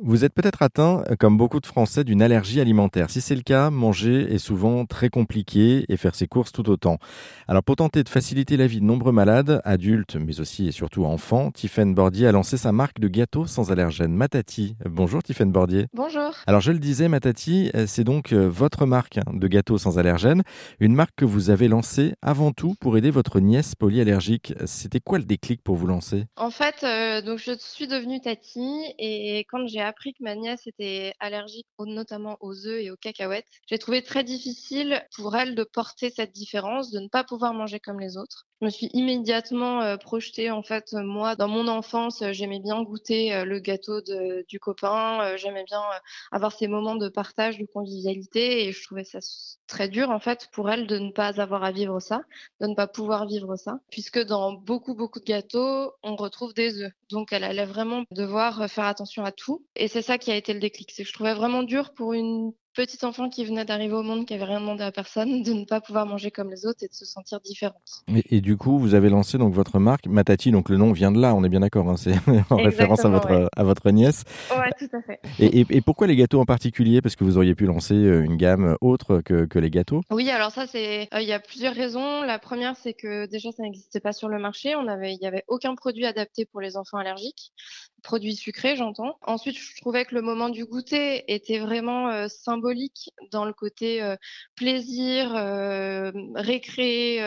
Vous êtes peut-être atteint, comme beaucoup de Français, d'une allergie alimentaire. Si c'est le cas, manger est souvent très compliqué et faire ses courses tout autant. Alors pour tenter de faciliter la vie de nombreux malades, adultes, mais aussi et surtout enfants, Tiffaine Bordier a lancé sa marque de gâteaux sans allergènes, Matati. Bonjour Tiffaine Bordier. Bonjour. Alors je le disais, Matati, c'est donc euh, votre marque de gâteaux sans allergènes, une marque que vous avez lancée avant tout pour aider votre nièce polyallergique. C'était quoi le déclic pour vous lancer? En fait, euh, donc je suis devenue Tati et quand j'ai appris que ma nièce était allergique notamment aux œufs et aux cacahuètes, j'ai trouvé très difficile pour elle de porter cette différence, de ne pas pouvoir manger comme les autres. Je me suis immédiatement euh, projetée en fait moi dans mon enfance, euh, j'aimais bien goûter euh, le gâteau du copain, j'aimais bien avoir ces moments de partage, de convivialité et je trouvais ça très dur en fait pour elle de ne pas avoir à vivre ça, de ne pas pouvoir vivre ça, puisque dans beaucoup beaucoup de gâteaux on retrouve des œufs, donc elle allait vraiment devoir faire attention à tout et c'est ça qui a été le déclic, c'est que je trouvais vraiment dur pour une petite enfant qui venait d'arriver au monde, qui avait rien demandé à personne, de ne pas pouvoir manger comme les autres et de se sentir différente. Et, du coup, vous avez lancé donc votre marque Matati, donc le nom vient de là, on est bien d'accord, hein, c'est en référence à votre à votre nièce. Ouais, tout à fait. Et, et, pourquoi les gâteaux en particulier? Parce que vous auriez pu lancer euh, une gamme autre que, que les gâteaux. Oui, alors ça c'est, euh, il y a plusieurs raisons. La première, c'est que déjà ça n'existait pas sur le marché, on avait, il y avait aucun produit adapté pour les enfants allergiques produits sucrés, j'entends. Ensuite, je trouvais que le moment du goûter était vraiment euh, symbolique dans le côté plaisir, récré,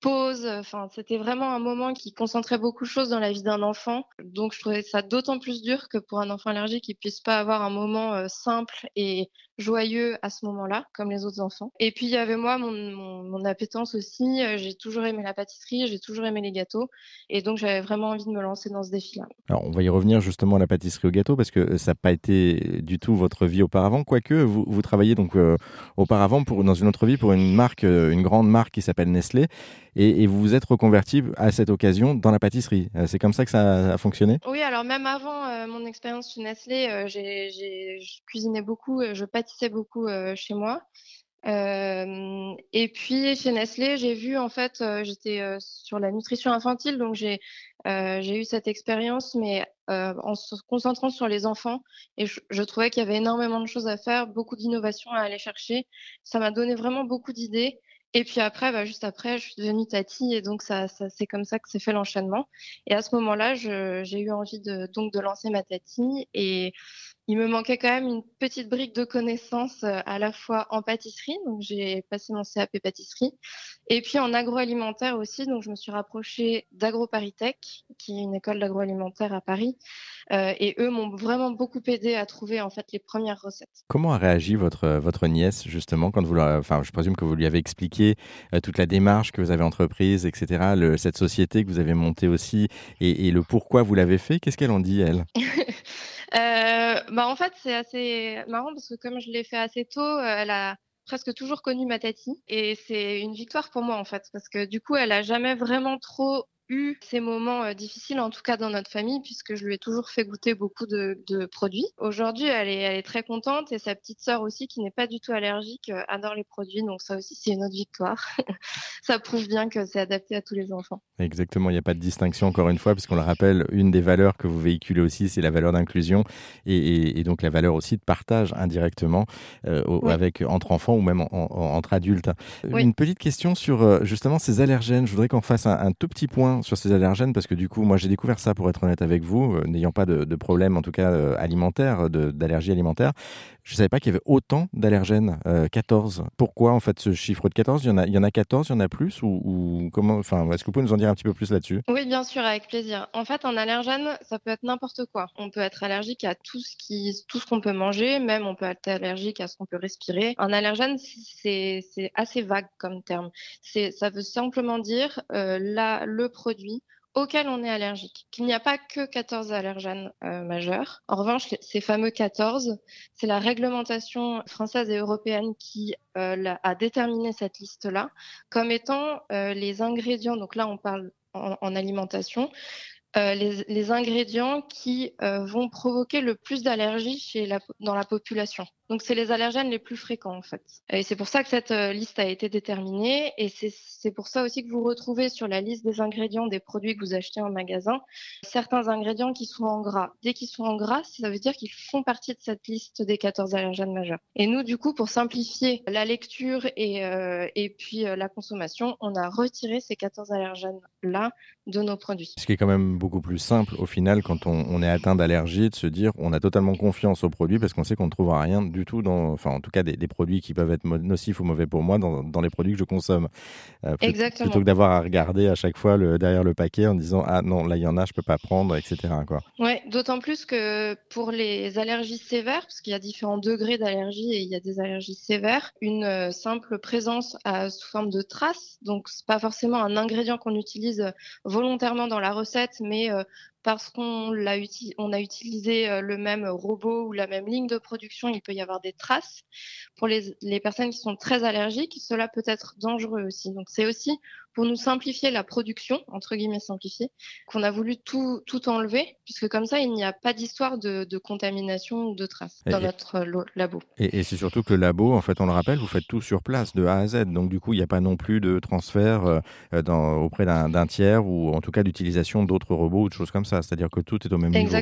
pause. Enfin, c'était vraiment un moment qui concentrait beaucoup de choses dans la vie d'un enfant. Donc, je trouvais ça d'autant plus dur que pour un enfant allergique, il puisse pas avoir un moment simple et joyeux à ce moment-là, comme les autres enfants. Et puis il y avait moi, mon, appétence aussi. Euh, j'ai toujours aimé la pâtisserie, j'ai toujours aimé les gâteaux, et donc j'avais vraiment envie de me lancer dans ce défi-là. Alors on va y revenir justement à la pâtisserie au gâteau parce que euh, ça n'a pas été du tout votre vie auparavant, quoique vous, vous travaillez donc euh, auparavant pour dans une autre vie pour une marque, une grande marque qui s'appelle Nestlé, et, vous vous êtes reconverti à cette occasion dans la pâtisserie. C'est comme ça que ça a fonctionné? Oui, alors même avant mon expérience chez Nestlé, j'ai cuisiné beaucoup, je pâtissais beaucoup euh, chez moi. Euh, et puis chez Nestlé, j'ai vu en fait, euh, j'étais sur la nutrition infantile, donc j'ai eu cette expérience, mais en se concentrant sur les enfants. Et je, trouvais qu'il y avait énormément de choses à faire, beaucoup d'innovations à aller chercher. Ça m'a donné vraiment beaucoup d'idées. Et puis après, bah, juste après, je suis devenue Tati et donc ça, ça c'est comme ça que s'est fait l'enchaînement. Et à ce moment-là, j'ai eu envie de donc de lancer ma Tati et il me manquait quand même une petite brique de connaissances euh, à la fois en pâtisserie, donc j'ai passé mon CAP pâtisserie, et puis en agroalimentaire aussi, donc je me suis rapprochée d'AgroParisTech, qui est une école d'agroalimentaire à Paris, euh, et eux m'ont vraiment beaucoup aidé à trouver en fait les premières recettes. Comment a réagi votre votre nièce justement quand vous, enfin je présume que vous lui avez expliqué euh, toute la démarche que vous avez entreprise, etc., le, cette société que vous avez montée aussi, et, et le pourquoi vous l'avez fait? Qu'est-ce qu'elle en dit elle? Euh, bah en fait, c'est assez marrant parce que comme je l'ai fait assez tôt, euh, elle a presque toujours connu ma tati. Et c'est une victoire pour moi en fait parce que du coup, elle a jamais vraiment trop eu ces moments euh, difficiles, en tout cas dans notre famille, puisque je lui ai toujours fait goûter beaucoup de, produits. Aujourd'hui, elle est, elle est très contente et sa petite sœur aussi, qui n'est pas du tout allergique, euh, adore les produits. Donc ça aussi, c'est une autre victoire. ça prouve bien que c'est adapté à tous les enfants. Exactement, il n'y a pas de distinction encore une fois, puisqu'on le rappelle, une des valeurs que vous véhiculez aussi, c'est la valeur d'inclusion et, donc la valeur aussi de partage indirectement euh, avec entre enfants ou même entre adultes. Une petite question sur justement ces allergènes. Je voudrais qu'on fasse un tout petit point sur ces allergènes parce que du coup, moi j'ai découvert ça pour être honnête avec vous, euh, n'ayant pas de, de, problème en tout cas euh, alimentaire, d'allergie alimentaire. Je ne savais pas qu'il y avait autant d'allergènes, 14. Euh, Pourquoi en fait ce chiffre de 14 il y, en a, y en a 14, il y en a plus ou, comment enfin, Est-ce que vous pouvez nous en dire un petit peu plus là-dessus? Oui, bien sûr, avec plaisir. En fait, un allergène, ça peut être n'importe quoi. On peut être allergique à tout ce qui, tout qu'on peut manger, même on peut être allergique à ce qu'on peut respirer. Un allergène, c'est assez vague comme terme. Ça veut simplement dire euh, le produit auquel on est allergique, qu'il n'y a pas que 14 allergènes euh, majeurs. En revanche, ces fameux 14, c'est la réglementation française et européenne qui euh, a déterminé cette liste-là comme étant euh, les ingrédients, donc là on parle en, alimentation, les, ingrédients qui vont provoquer le plus d'allergies dans la population. Donc, c'est les allergènes les plus fréquents, en fait. Et c'est pour ça que cette liste a été déterminée. Et c'est pour ça aussi que vous retrouvez sur la liste des ingrédients des produits que vous achetez en magasin certains ingrédients qui sont en gras. Dès qu'ils sont en gras, ça veut dire qu'ils font partie de cette liste des 14 allergènes majeurs. Et nous, du coup, pour simplifier la lecture et, et puis la consommation, on a retiré ces 14 allergènes-là de nos produits. Ce qui est quand même plus simple au final quand on, est atteint d'allergie, de se dire on a totalement confiance aux produits parce qu'on sait qu'on ne trouvera rien du tout dans, enfin en tout cas des, produits qui peuvent être nocifs ou mauvais pour moi dans, dans les produits que je consomme. Euh, Exactement. Plutôt que d'avoir à regarder à chaque fois le, derrière le paquet en disant ah non là il y en a je peux pas prendre etc quoi. Ouais, d'autant plus que pour les allergies sévères parce qu'il y a différents degrés d'allergie et il y a des allergies sévères, une euh, simple présence à, sous forme de traces donc c'est pas forcément un ingrédient qu'on utilise volontairement dans la recette, mais euh, parce qu'on a, utilisé euh, le même robot ou la même ligne de production, il peut y avoir des traces. Pour les, les personnes qui sont très allergiques, cela peut être dangereux aussi. Donc c'est aussi pour nous simplifier la production, entre guillemets simplifier, qu'on a voulu tout, tout enlever, puisque comme ça, il n'y a pas d'histoire de, de, contamination ou de traces dans notre labo. Et, c'est surtout que le labo, en fait, on le rappelle, vous faites tout sur place, de A à Z. Donc du coup, il n'y a pas non plus de transfert euh, dans, auprès d'un tiers ou en tout cas d'utilisation d'autres robots ou de choses comme ça. C'est-à-dire que tout est au même niveau.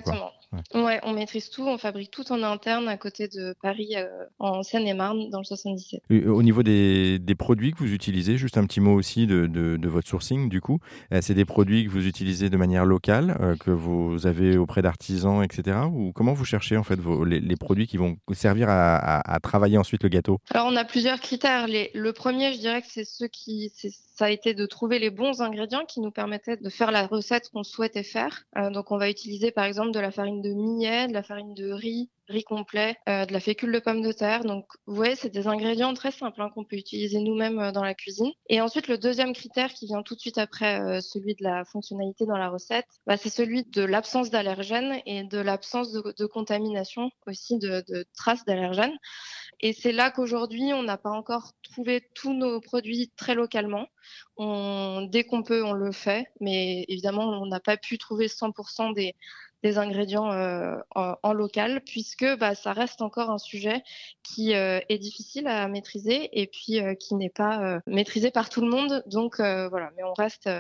Ouais. on maîtrise tout, on fabrique tout en interne à côté de Paris, euh, en Seine-et-Marne, dans le 77. Au niveau des, des, produits que vous utilisez, juste un petit mot aussi de, de, votre sourcing, du coup. Euh, c'est des produits que vous utilisez de manière locale, euh, que vous avez auprès d'artisans, etc. Ou comment vous cherchez en fait vos, les, produits qui vont servir à, à, travailler ensuite le gâteau? Alors, on a plusieurs critères. Les, le premier, je dirais que c'est ceux qui, ça a été de trouver les bons ingrédients qui nous permettaient de faire la recette qu'on souhaitait faire. donc, on va utiliser par exemple de la farine de millet, de la farine de riz, riz complet, euh, de la fécule de pomme de terre. Donc, vous voyez, c'est des ingrédients très simples hein, qu'on peut utiliser nous-mêmes euh, dans la cuisine. Et ensuite, le deuxième critère qui vient tout de suite après euh, celui de la fonctionnalité dans la recette, bah, c'est celui de l'absence d'allergènes et de l'absence de, contamination aussi de, traces d'allergènes. Et c'est là qu'aujourd'hui, on n'a pas encore trouvé tous nos produits très localement. Dès qu'on peut, on le fait, mais évidemment, on n'a pas pu trouver 100% des, des ingrédients euh, en, local, puisque bah, ça reste encore un sujet qui euh, est difficile à maîtriser et puis euh, qui n'est pas maîtrisé par tout le monde. Donc voilà, mais on reste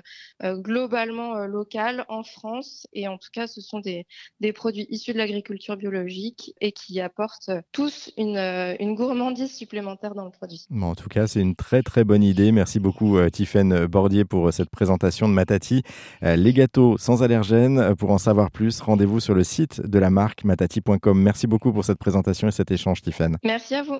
globalement local en France et en tout cas, ce sont des, produits issus de l'agriculture biologique et qui apportent tous une, gourmandise supplémentaire dans le produit. En tout cas, c'est une très très bonne idée. Merci beaucoup Tiffaine Bordier pour cette présentation de Matati. les gâteaux sans allergènes, pour en savoir plus, rendez-vous sur le site de la marque matati.com. Merci beaucoup pour cette présentation et cet échange, Tiffany. Merci à vous.